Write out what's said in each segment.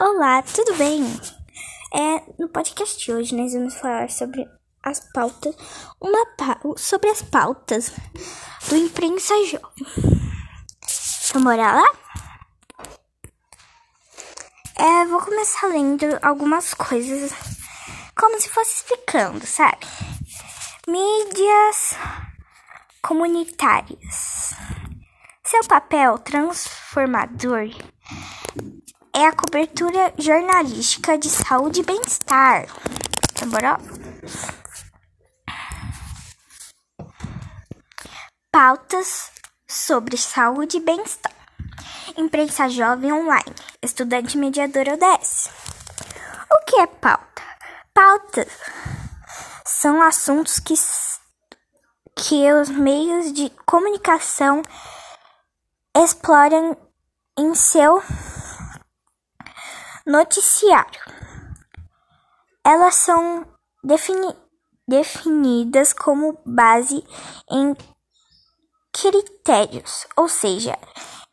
Olá, tudo bem? É, no podcast de hoje nós vamos falar sobre as pautas, uma pa sobre as pautas do imprensa jovem. Então bora lá? É, vou começar lendo algumas coisas como se fosse explicando, sabe? Mídias comunitárias. Seu papel transformador é a cobertura jornalística de saúde e bem-estar. Demorou? Pautas sobre saúde e bem-estar. Imprensa jovem online. Estudante mediador ODS. O que é pauta? Pautas são assuntos que, que os meios de comunicação exploram em seu Noticiário. Elas são defini definidas como base em critérios, ou seja,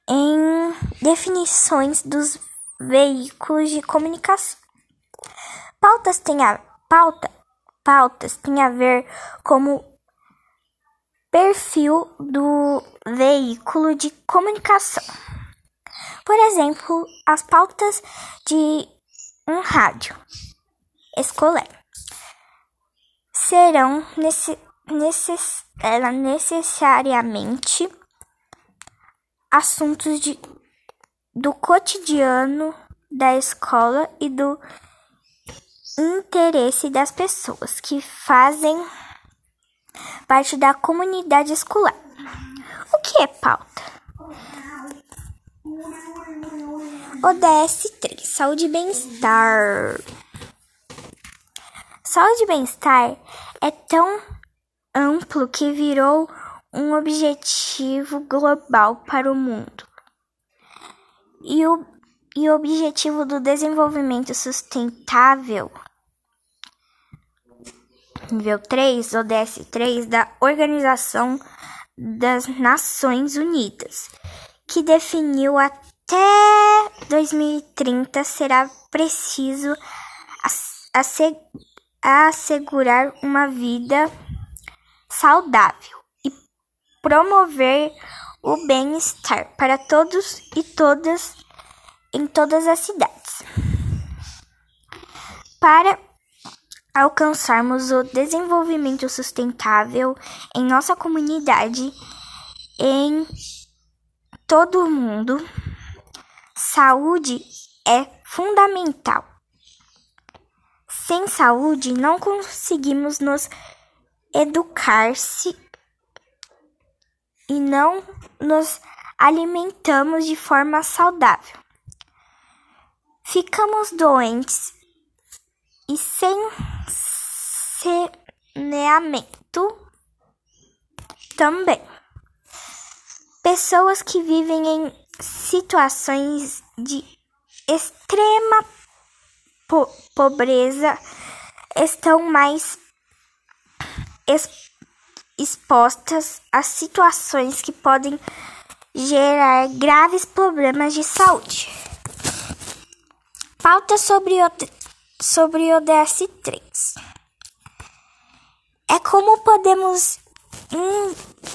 em definições dos veículos de comunicação. Pautas têm a pauta, pautas têm a ver como perfil do veículo de comunicação. Por exemplo, as pautas de um rádio escolar serão necess, necess, necessariamente assuntos de, do cotidiano da escola e do interesse das pessoas que fazem parte da comunidade escolar. O que é pauta? ODS 3 Saúde e Bem-Estar. Saúde e bem-estar é tão amplo que virou um objetivo global para o mundo. E o, e o objetivo do desenvolvimento sustentável, nível 3, ODS 3, da Organização das Nações Unidas que definiu até 2030 será preciso assegurar uma vida saudável e promover o bem-estar para todos e todas em todas as cidades. Para alcançarmos o desenvolvimento sustentável em nossa comunidade, em todo mundo, saúde é fundamental. Sem saúde, não conseguimos nos educar-se e não nos alimentamos de forma saudável. Ficamos doentes e sem saneamento também. Pessoas que vivem em situações de extrema po pobreza estão mais expostas a situações que podem gerar graves problemas de saúde. Pauta sobre o, sobre o DS3. É como podemos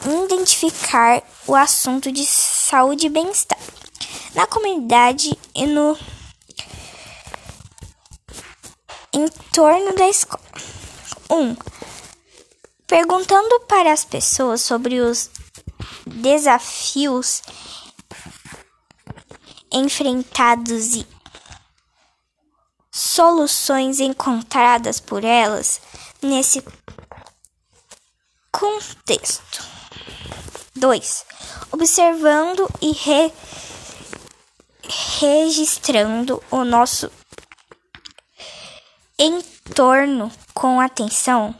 identificar o assunto de saúde e bem-estar na comunidade e no entorno da escola. 1. Um, perguntando para as pessoas sobre os desafios enfrentados e soluções encontradas por elas nesse contexto. 2. Observando e re registrando o nosso entorno com atenção.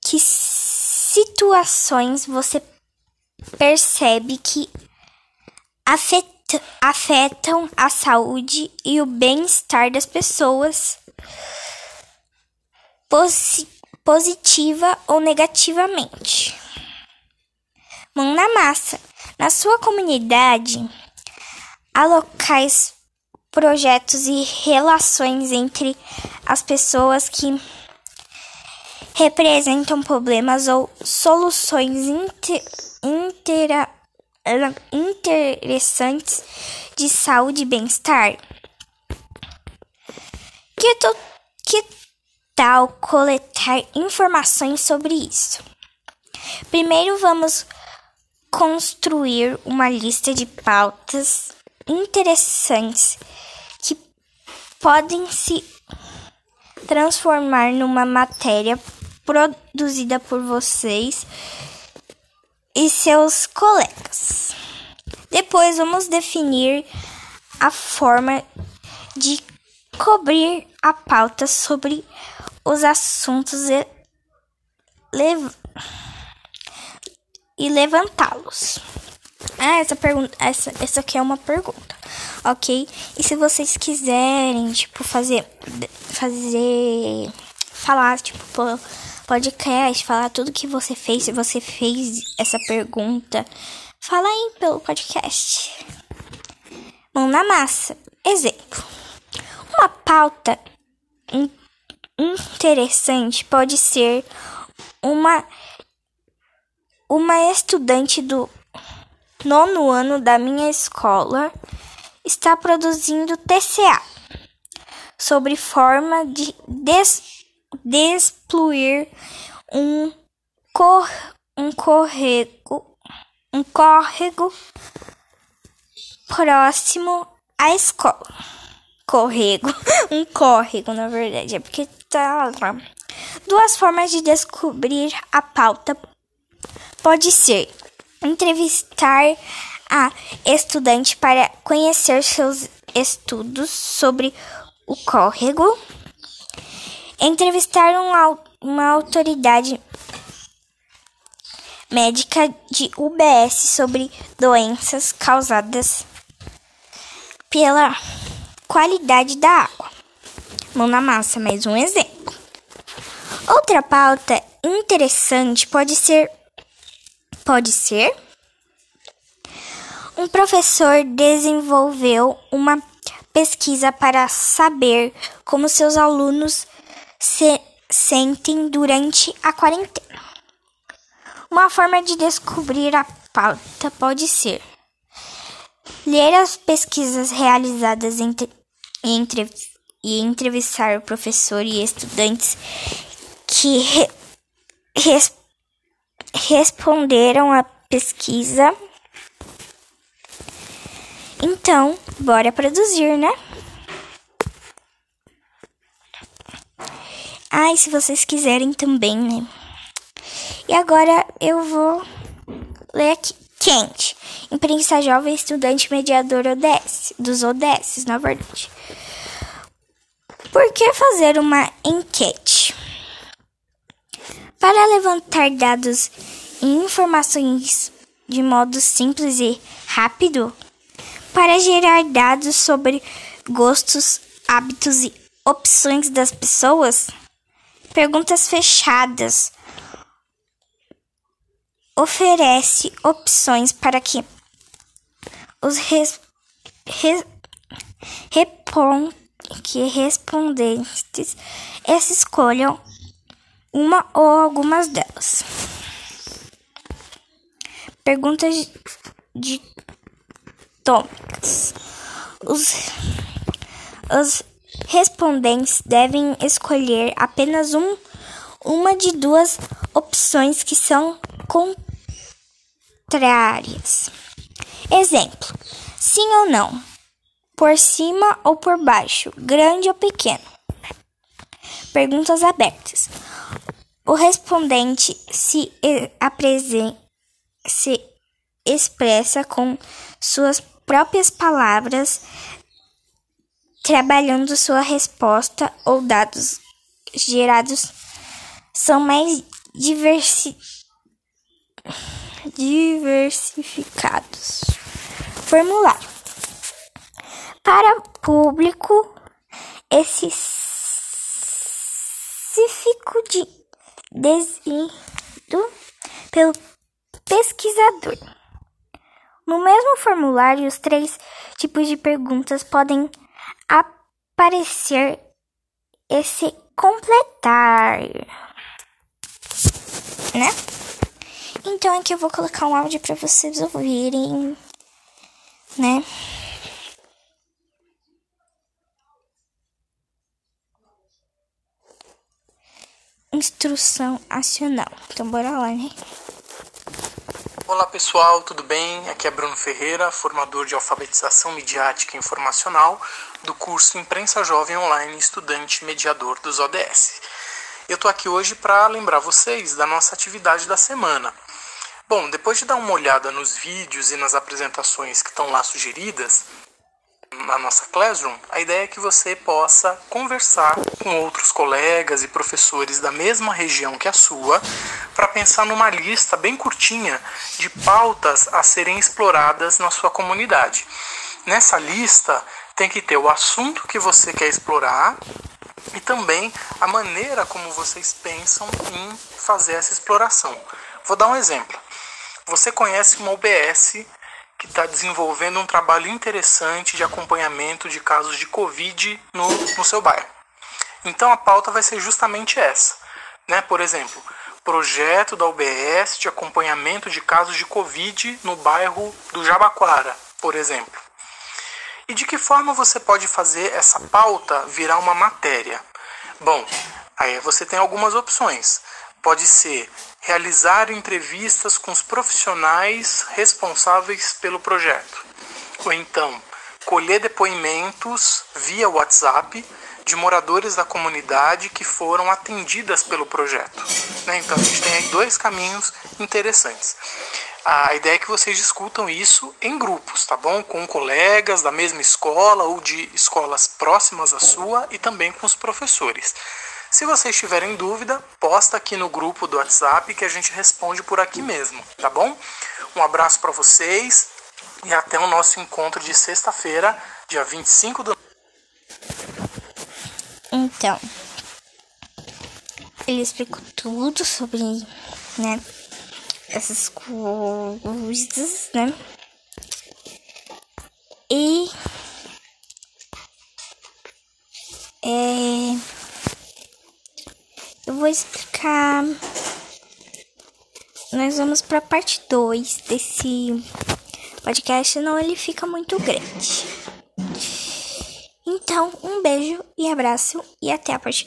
Que situações você percebe que afeta, afetam a saúde e o bem-estar das pessoas? Posi positiva ou negativamente. Mão na massa. Na sua comunidade, há locais projetos e relações entre as pessoas que representam problemas ou soluções inter, interessantes de saúde e bem-estar. Que, que tal coletar informações sobre isso? Primeiro vamos construir uma lista de pautas interessantes que podem se transformar numa matéria produzida por vocês e seus colegas. Depois vamos definir a forma de cobrir a pauta sobre os assuntos lev e levantá-los. Ah, essa pergunta, essa, essa aqui é uma pergunta, ok? E se vocês quiserem, tipo, fazer, fazer, falar, tipo, podcast, falar tudo que você fez, se você fez essa pergunta, fala aí pelo podcast. Mão na massa. Exemplo. Uma pauta interessante pode ser uma uma estudante do nono ano da minha escola está produzindo TCA sobre forma de des, despluir um, cor, um corrego um córrego próximo à escola. Corrego, um córrego, na verdade, é porque tá lá. Duas formas de descobrir a pauta pode ser entrevistar a estudante para conhecer seus estudos sobre o córrego, entrevistar um, uma autoridade médica de UBS sobre doenças causadas pela qualidade da água. Mão na massa, mais um exemplo. Outra pauta interessante pode ser pode ser um professor desenvolveu uma pesquisa para saber como seus alunos se sentem durante a quarentena. Uma forma de descobrir a pauta pode ser ler as pesquisas realizadas entre, entre e entrevistar o professor e estudantes que re, res, responderam à pesquisa. Então, bora produzir, né? Ah, e se vocês quiserem também, né? E agora eu vou ler aqui. Quente. Imprensa jovem, estudante, mediador ODS. Dos ODS, na verdade. Por que fazer uma enquete? Para levantar dados e informações de modo simples e rápido, para gerar dados sobre gostos, hábitos e opções das pessoas, perguntas fechadas oferece opções para que os res, res, repon, que respondentes escolham uma ou algumas delas. Perguntas de tômicas. Os, os respondentes devem escolher apenas um, uma de duas opções que são contrárias. Exemplo: sim ou não, por cima ou por baixo, grande ou pequeno. Perguntas abertas. O respondente se se expressa com suas próprias palavras, trabalhando sua resposta ou dados gerados são mais diversi diversificados. Formulário. Para público específico de designado pelo pesquisador. No mesmo formulário, os três tipos de perguntas podem aparecer esse completar, né? Então aqui eu vou colocar um áudio para vocês ouvirem, né? Instrução acional. Então bora lá, né? Olá pessoal, tudo bem? Aqui é Bruno Ferreira, formador de alfabetização midiática e informacional do curso Imprensa Jovem Online Estudante Mediador dos ODS. Eu estou aqui hoje para lembrar vocês da nossa atividade da semana. Bom, depois de dar uma olhada nos vídeos e nas apresentações que estão lá sugeridas, na nossa Classroom, a ideia é que você possa conversar com outros colegas e professores da mesma região que a sua, para pensar numa lista bem curtinha de pautas a serem exploradas na sua comunidade. Nessa lista tem que ter o assunto que você quer explorar e também a maneira como vocês pensam em fazer essa exploração. Vou dar um exemplo. Você conhece uma UBS que está desenvolvendo um trabalho interessante de acompanhamento de casos de Covid no, no seu bairro. Então a pauta vai ser justamente essa. Né? Por exemplo, projeto da UBS de acompanhamento de casos de Covid no bairro do Jabaquara, por exemplo. E de que forma você pode fazer essa pauta virar uma matéria? Bom, aí você tem algumas opções. Pode ser realizar entrevistas com os profissionais responsáveis pelo projeto, ou então colher depoimentos via WhatsApp de moradores da comunidade que foram atendidas pelo projeto. Né? Então a gente tem aí dois caminhos interessantes. A ideia é que vocês discutam isso em grupos, tá bom? Com colegas da mesma escola ou de escolas próximas à sua e também com os professores. Se vocês tiverem dúvida, posta aqui no grupo do WhatsApp que a gente responde por aqui mesmo, tá bom? Um abraço para vocês e até o nosso encontro de sexta-feira, dia 25 do Então, ele explicou tudo sobre, né, essas coisas, né? E é eu vou explicar. Nós vamos para a parte 2 desse podcast, senão ele fica muito grande. Então, um beijo e abraço e até a parte